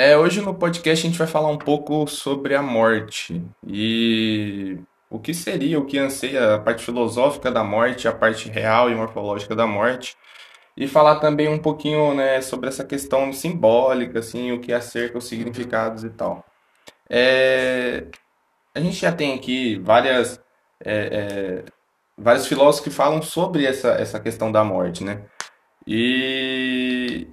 É, hoje no podcast a gente vai falar um pouco sobre a morte e o que seria, o que anseia a parte filosófica da morte, a parte real e morfológica da morte, e falar também um pouquinho, né, sobre essa questão simbólica, assim, o que acerca os significados e tal. É, a gente já tem aqui várias, é, é, vários filósofos que falam sobre essa, essa questão da morte, né? E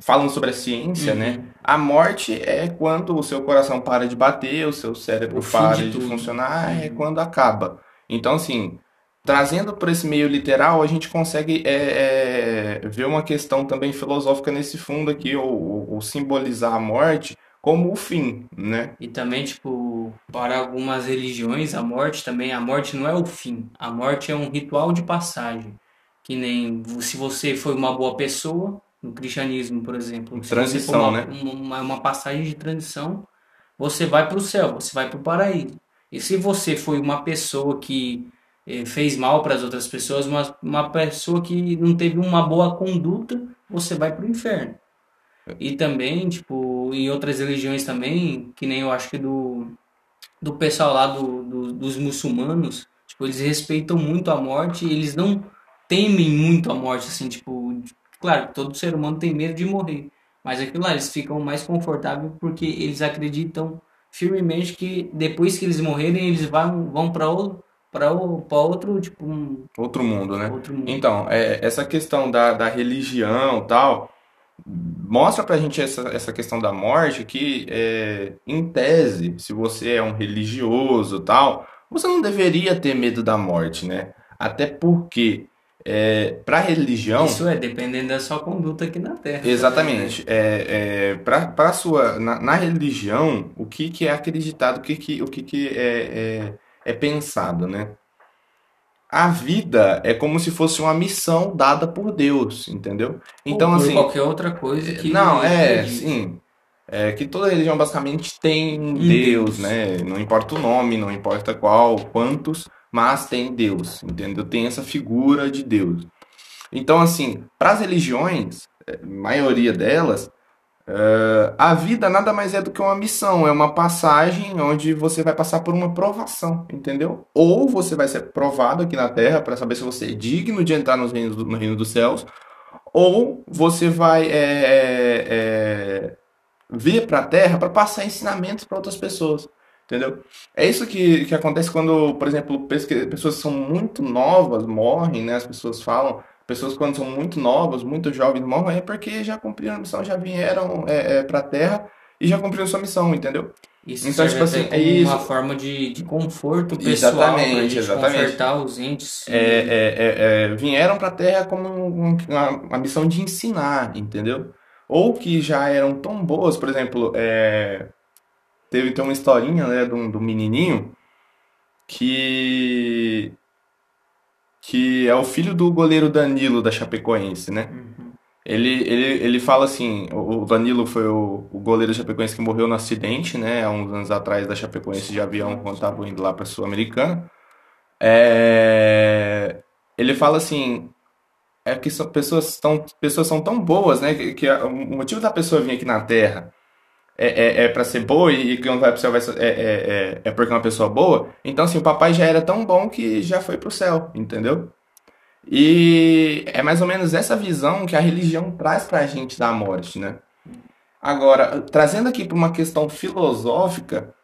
falando sobre a ciência, né? Uhum. A morte é quando o seu coração para de bater, o seu cérebro O para de de funcionar, é Uhum. quando acaba. Então, assim, trazendo por esse meio literal, a gente consegue é, é, ver uma questão também filosófica nesse fundo aqui, ou- ou simbolizar a morte como o fim, né? E também, tipo, para algumas religiões, a morte também, a morte não é o fim. A morte é um ritual de passagem. Que nem se você foi uma boa pessoa, no cristianismo, por exemplo, se Transição, uma, né? uma, uma passagem de transição, você vai para o céu, você vai para o paraíso. E se você foi uma pessoa que eh, fez mal para as outras pessoas, uma, uma pessoa que não teve uma boa conduta, você vai para o inferno. E também, tipo, em outras religiões também, que nem eu acho que do, do pessoal lá do, do- dos muçulmanos, tipo, eles respeitam muito a morte e eles não temem muito a morte, assim, tipo, claro, todo ser humano tem medo de morrer, mas aquilo lá, eles ficam mais confortáveis porque eles acreditam firmemente que depois que eles morrerem, eles vão, vão para outro, para outro, tipo, um, Outro mundo, né? outro mundo. Então, é, essa questão da, da religião tal, mostra pra gente essa, essa questão da morte que, é, em tese, se você é um religioso tal, você não deveria ter medo da morte, né? Até porque, é, para a religião, Isso é, dependendo da sua conduta aqui na Terra exatamente, é, é, para sua, na, na religião, o que que é acreditado, o que que, o que que é, é, é pensado, né? A vida é como se fosse uma missão dada por Deus, entendeu? Ou Então, por assim, qualquer outra coisa que não, é, sim. É que toda religião basicamente tem Um Deus, Deus. né? Não importa o nome, não importa qual, quantos, mas tem Deus, entendeu? Tem essa figura de Deus. Então, assim, para as religiões, eh, maioria delas, eh, a vida nada mais é do que uma missão, é uma passagem onde você vai passar por uma provação, entendeu? Ou você vai ser provado aqui na Terra para saber se você é digno de entrar nos reinos do- no reino dos céus, ou você vai é, é, é, vir para a Terra para passar ensinamentos para outras pessoas, entendeu? É isso que, que acontece quando, por exemplo, pessoas que são muito novas morrem, né? As pessoas falam, pessoas quando são muito novas, muito jovens morrem, é porque já cumpriram a missão, já vieram é, para a Terra e já cumpriram sua missão, entendeu? Isso Então, tipo assim, é isso. uma forma de, de conforto pessoal para a Exatamente, exatamente. confortar os entes. É, E é, é, é, vieram para a Terra como um- um- uma, uma missão de ensinar, entendeu? Ou que já eram tão boas, por exemplo, é, teve tem uma historinha, né, de um, de um menininho que que é o filho do goleiro Danilo da Chapecoense, né? Uhum. Ele, ele, ele fala assim, o Danilo foi o, o goleiro da Chapecoense que morreu no acidente, né, há uns anos atrás da Chapecoense de avião quando estava indo lá para Sul-Americana. É, ele fala assim, é que são pessoas tão, pessoas são tão boas, né, que, que o motivo da pessoa vir aqui na Terra é, é, é para ser boa e que quando vai pro céu vai ser, é, é, é, é porque é uma pessoa boa. Então, assim, o papai já era tão bom que já foi pro céu, entendeu? E é mais ou menos essa visão que a religião traz pra gente da morte, né? Agora, trazendo aqui para uma questão filosófica,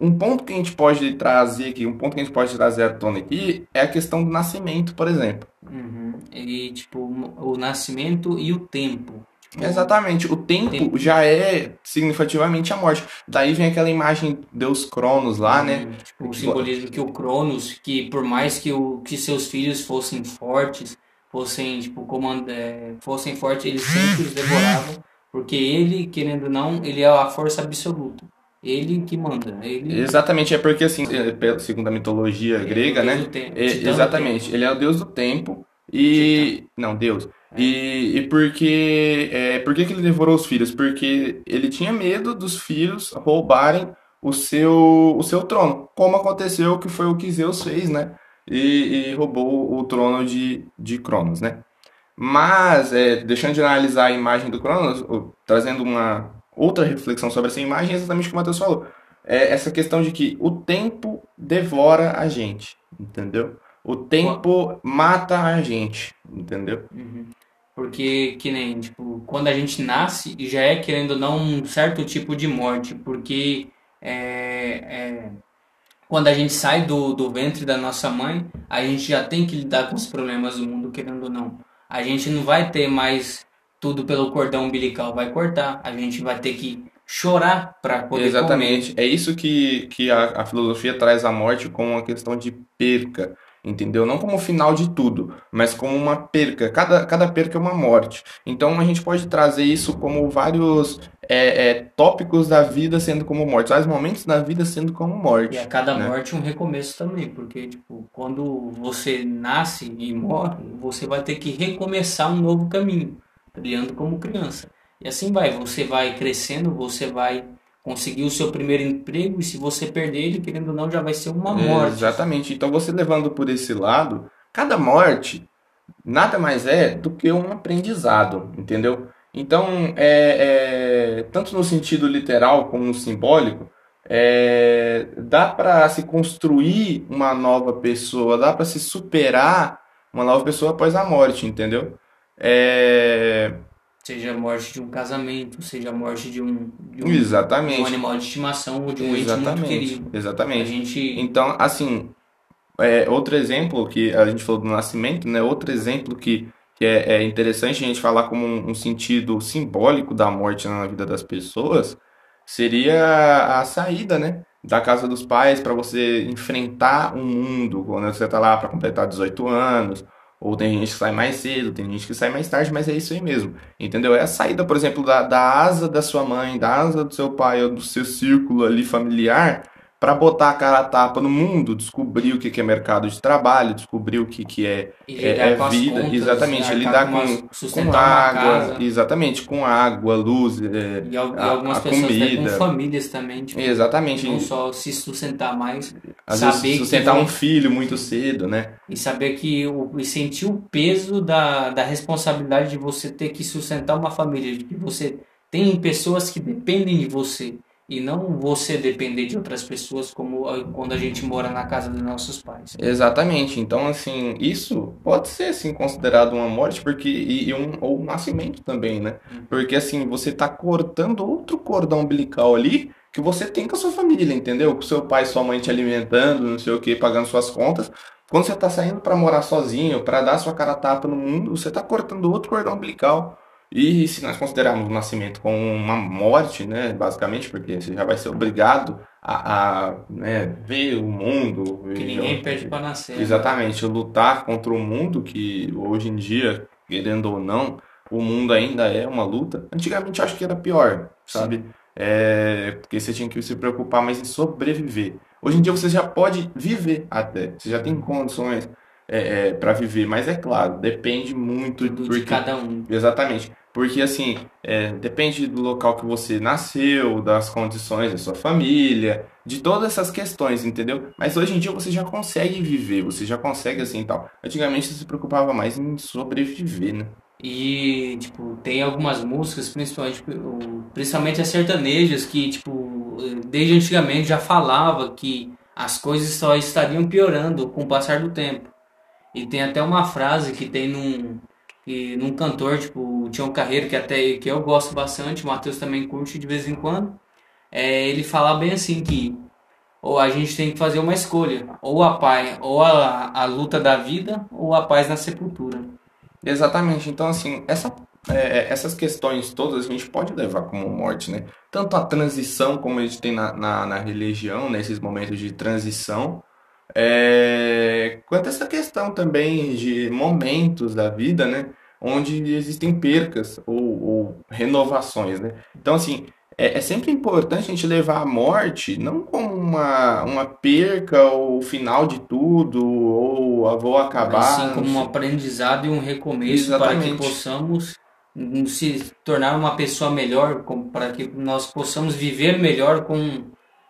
um ponto que a gente pode trazer aqui, um ponto que a gente pode trazer à tona aqui, é a questão do nascimento, por exemplo. Uhum. E tipo, o nascimento e o tempo. Exatamente, o tempo tempo. já é significativamente a morte. Daí vem aquela imagem Deus Cronos lá, né? Tipo, o simbolismo que o Cronos, que por mais que, o, que seus filhos fossem fortes, fossem, tipo, comand... é, fossem fortes, eles sempre os devoravam, porque ele, querendo ou não, ele é a força absoluta. Ele que manda. Ele Exatamente, é porque assim, é, segundo a mitologia é o grega, deus né? do tempo, É, exatamente, ele é o deus do tempo e não, Deus. E, e porque é, por que que ele devorou os filhos? Porque ele tinha medo dos filhos roubarem o seu o seu trono, como aconteceu que foi o que Zeus fez, né? E, e roubou o trono de de Cronos, né? Mas é, deixando de analisar a imagem do Cronos, trazendo uma outra reflexão sobre essa imagem é exatamente o que o Matheus falou. É essa questão de que o tempo devora a gente, entendeu? O tempo mata a gente, entendeu? Uhum. Porque, que nem, tipo, quando a gente nasce, já é, querendo ou não, um certo tipo de morte. Porque é, é, quando a gente sai do, do ventre da nossa mãe, a gente já tem que lidar com os problemas do mundo, querendo ou não. A gente não vai ter mais tudo pelo cordão umbilical, vai cortar. A gente vai ter que chorar para poder Exatamente. comer. É isso que, que a, a filosofia traz a morte como uma questão de perca, entendeu? Não como o final de tudo, mas como uma perca. Cada, cada perca é uma morte. Então a gente pode trazer isso como vários é, é, tópicos da vida sendo como morte, vários momentos da vida sendo como morte. E a cada né? morte um recomeço também, porque tipo, quando você nasce e morre, você vai ter que recomeçar um novo caminho, criando como criança. E assim vai, você vai crescendo, você vai conseguir o seu primeiro emprego e se você perder ele, querendo ou não, já vai ser uma morte. Exatamente. Então você levando por esse lado, cada morte nada mais é do que um aprendizado, entendeu? Então, é, é, tanto no sentido literal como no simbólico, é, dá para se construir uma nova pessoa, dá para se superar uma nova pessoa após a morte, entendeu? É, Seja a morte de um casamento, seja a morte de um, de um, exatamente. um animal de estimação ou de um ente muito Exatamente, querido. A exatamente. gente Então, assim, é, outro exemplo que a gente falou do nascimento, né? Outro exemplo que, que é, é interessante a gente falar como um, um sentido simbólico da morte na vida das pessoas seria a saída, né? Da casa dos pais para você enfrentar o mundo quando você tá lá para completar 18 anos. Ou tem gente que sai mais cedo, tem gente que sai mais tarde, mas é isso aí mesmo. Entendeu? É a saída, por exemplo, da, da asa da sua mãe, da asa do seu pai ou do seu círculo ali familiar para botar a cara a tapa no mundo, descobrir o que que é mercado de trabalho, descobrir o que que é, é, é vida, contas, exatamente, arcar lidar com, com, com água, exatamente, com água, luz, é, E, e algumas a pessoas até com comida. famílias também, tipo, exatamente, não só se sustentar mais, às saber que sustentar vão- um filho muito cedo, né? e saber que o, e sentir o peso da, da responsabilidade de você ter que sustentar uma família, de que você tem pessoas que dependem de você e não você depender de outras pessoas, como quando a gente mora na casa dos nossos pais. Exatamente. Então, assim, isso pode ser assim considerado uma morte, porque e, e um ou um nascimento também, né? Porque assim, você tá cortando outro cordão umbilical ali que você tem com a sua família, entendeu? Com seu pai e sua mãe te alimentando, não sei o quê, pagando suas contas. Quando você tá saindo para morar sozinho, para dar sua cara tapa no mundo, você tá cortando outro cordão umbilical. E se nós considerarmos o nascimento como uma morte, né, basicamente, porque você já vai ser obrigado a, a, né, ver o mundo, Que ninguém perde para nascer. né? Exatamente, lutar contra o mundo que hoje em dia, querendo ou não, o mundo ainda é uma luta. Antigamente eu acho que era pior, sabe? É, porque você tinha que se preocupar mais em sobreviver. Hoje em dia você já pode viver até, você já tem condições é, para viver, mas é claro, depende muito de porque cada um. Exatamente. Porque assim, é, depende do local que você nasceu, das condições da sua família, de todas essas questões, entendeu? Mas hoje em dia você já consegue viver, você já consegue assim tal. Antigamente você se preocupava mais em sobreviver, né? E, tipo, tem algumas músicas, principalmente, principalmente as sertanejas, que, tipo, desde antigamente já falava que as coisas só estariam piorando com o passar do tempo. E tem até uma frase que tem num, que, num cantor, tipo, o Tião Carreiro, que até que eu gosto bastante, o Matheus também curte de vez em quando. É, ele fala bem assim que ou a gente tem que fazer uma escolha, ou a paz, ou a, a luta da vida, ou a paz na sepultura. Exatamente. Então, assim, essa, é, essas questões todas a gente pode levar como morte, né? Tanto a transição, como a gente tem na, na, na religião, nesses momentos de transição, é, quanto essa questão também de momentos da vida, né? Onde existem percas ou, ou renovações, né? Então, assim, é, é sempre importante a gente levar a morte não como uma, uma perca ou o final de tudo, ou a vou acabar. assim como um aprendizado e um recomeço para que possamos hum, se tornar uma pessoa melhor, para que nós possamos viver melhor com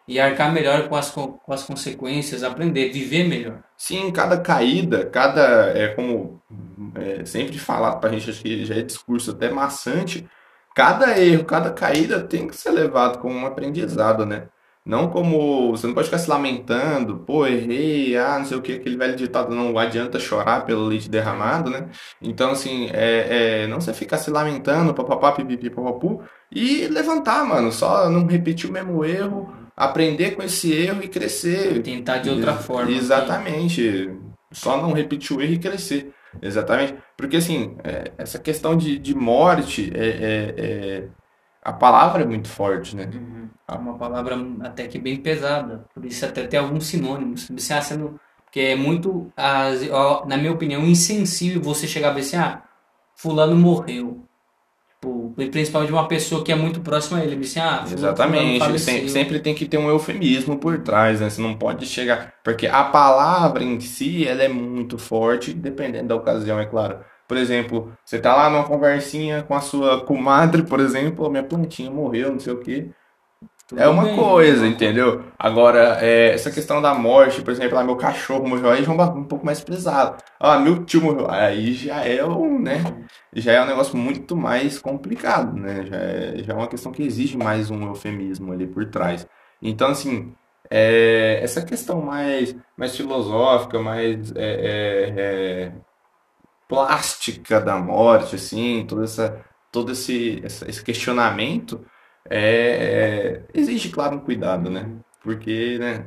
e arcar melhor com as, co- com as consequências, aprender, viver melhor. Sim, cada caída, cada, é como é, sempre falar pra gente, acho que já é discurso até maçante, cada erro, cada caída tem que ser levado como um aprendizado, né? Não como. Você não pode ficar se lamentando, pô, errei, ah, não sei o que, aquele velho ditado, não adianta chorar pelo leite derramado, né? Então, assim, é, é não você ficar se lamentando, papapá, pipipi, papapu, e levantar, mano, só não repetir o mesmo erro, aprender com esse erro e crescer. Tentar de outra forma. Exatamente. Só não repetir o erro e crescer. Exatamente. Porque, assim, é, essa questão de, de morte, é, é, é, a palavra é muito forte, né? Uhum. É uma palavra até que bem pesada. Por isso até tem alguns sinônimos. Você sendo, porque é muito, na minha opinião, insensível você chegar a ver assim, ah, fulano morreu. Tipo, principalmente uma pessoa que é muito próxima a ele. Assim, ah, Exatamente. Sempre, sempre tem que ter um eufemismo por trás, né? Você não pode chegar. Porque a palavra em si ela é muito forte, dependendo da ocasião, é claro. Por exemplo, você tá lá numa conversinha com a sua comadre, por exemplo, minha plantinha morreu, não sei o quê. Tudo é uma bem, coisa, né? entendeu? Agora, é, essa questão da morte, por exemplo, lá, meu cachorro morreu, aí já é um, um pouco mais pesado. Ah, meu tio morreu, aí já é um, né? Já é um negócio muito mais complicado, né? Já é, já é uma questão que exige mais um eufemismo ali por trás. Então, assim, é, essa questão mais, mais filosófica, mais é, é, é plástica da morte, assim, toda essa, todo esse, esse questionamento é, é, claro, um cuidado, né? Porque, né,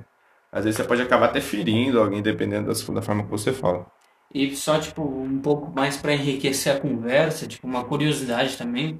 às vezes você pode acabar até ferindo alguém, dependendo da, da forma que você fala. E só, tipo, um pouco mais para enriquecer a conversa, tipo, uma curiosidade também,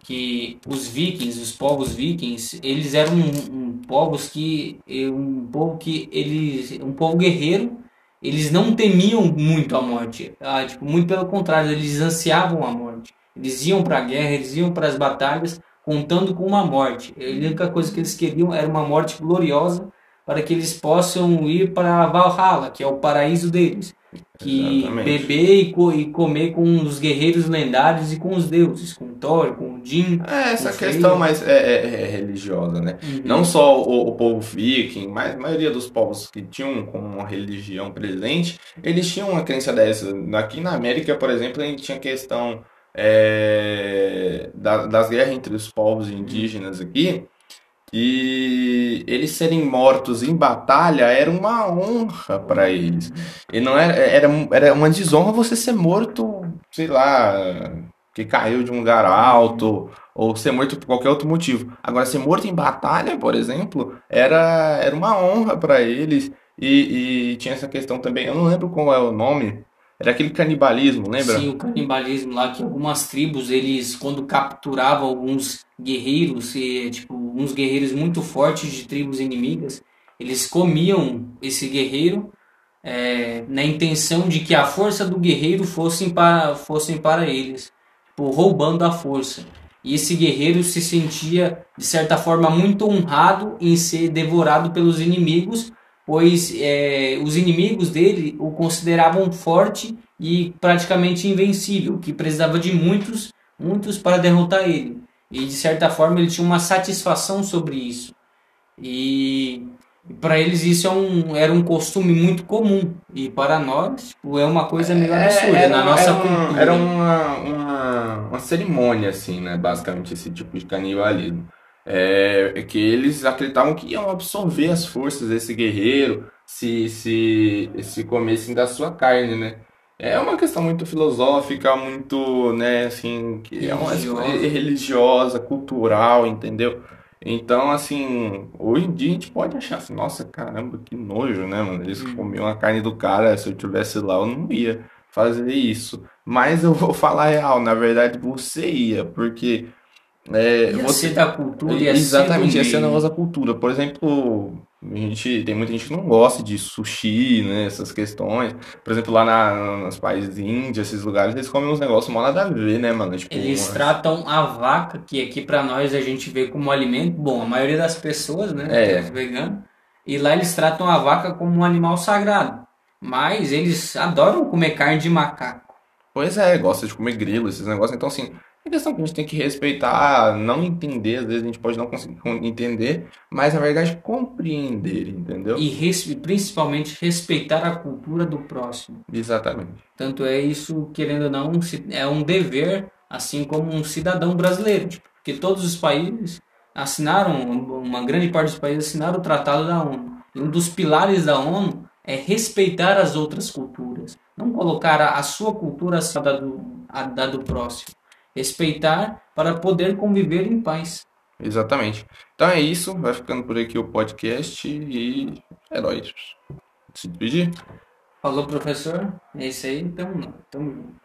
que os vikings, os povos vikings, eles eram um, um povos que, um povo que eles, um povo guerreiro, eles não temiam muito a morte, ah, tipo, muito pelo contrário, eles ansiavam a morte. Eles iam para a guerra, eles iam para as batalhas contando com uma morte. A única coisa que eles queriam era uma morte gloriosa para que eles possam ir para Valhalla, que é o paraíso deles. Que Exatamente. beber e, co e, comer com os guerreiros lendários e com os deuses, com Thor, com Odin. É, essa questão mais é, é, é, religiosa, né? Uhum. Não só o, o, povo viking, mas a maioria dos povos que tinham como uma religião presente, eles tinham uma crença dessa. Aqui na América, por exemplo, a gente tinha questão é, da, das guerras entre os povos indígenas aqui, e eles serem mortos em batalha era uma honra para eles. E não era, era, era uma desonra você ser morto, sei lá, que caiu de um lugar alto, ou ser morto por qualquer outro motivo. Agora, ser morto em batalha, por exemplo, era, era uma honra para eles. E, e tinha essa questão também, eu não lembro qual é o nome, era aquele canibalismo, lembra? Sim, o canibalismo lá que algumas tribos, eles quando capturavam alguns guerreiros, e, tipo, uns guerreiros muito fortes de tribos inimigas, eles comiam esse guerreiro é, na intenção de que a força do guerreiro fosse para, fossem para eles, tipo, roubando a força. E esse guerreiro se sentia, de certa forma, muito honrado em ser devorado pelos inimigos, pois é, os inimigos dele o consideravam forte e praticamente invencível, que precisava de muitos, muitos para derrotar ele. E de certa forma ele tinha uma satisfação sobre isso. E para eles isso é um, era um costume muito comum. E para nós tipo, é uma coisa meio é, absurda é, na nossa era cultura. Era uma, uma, uma cerimônia, assim, né? Basicamente, esse tipo de canibalismo é, que eles acreditavam que iam absorver as forças desse guerreiro se, se, se comessem da sua carne, né? É uma questão muito filosófica, muito, né, assim, que é uma religiosa. religiosa, cultural, entendeu? Então, assim, hoje em dia a gente pode achar assim, nossa, caramba, que nojo, né, mano? Eles hum. comiam a carne do cara, se eu tivesse lá, eu não ia fazer isso. Mas eu vou falar real, na verdade você ia, porque é, ia você da cultura, ia exatamente, ia ser negócio da cultura. Por exemplo, a gente tem muita gente que não gosta de sushi, né, essas questões. Por exemplo, lá na, nos países índios, esses lugares, eles comem uns negócios mal nada a ver, né, mano? Tipo, eles tratam a vaca, que aqui para nós a gente vê como alimento, bom, a maioria das pessoas, né, é. vegano, e lá eles tratam a vaca como um animal sagrado. Mas eles adoram comer carne de macaco. Pois é, gosta de comer grilo, esses negócios. Então, assim, é questão que a gente tem que respeitar, não entender, às vezes a gente pode não conseguir entender, mas na verdade compreender, entendeu? E res, principalmente respeitar a cultura do próximo. Exatamente. Tanto é isso, querendo ou não, é um dever assim como um cidadão brasileiro, tipo, porque todos os países assinaram, uma grande parte dos países assinaram o Tratado da ONU. E um dos pilares da ONU é respeitar as outras culturas, não colocar a, a sua cultura acima da do, a, da do próximo. Respeitar para poder conviver em paz. Exatamente. Então é isso, vai ficando por aqui o podcast e é nóis. Se despedir? Falou, professor. É isso aí, tamo, tamo junto.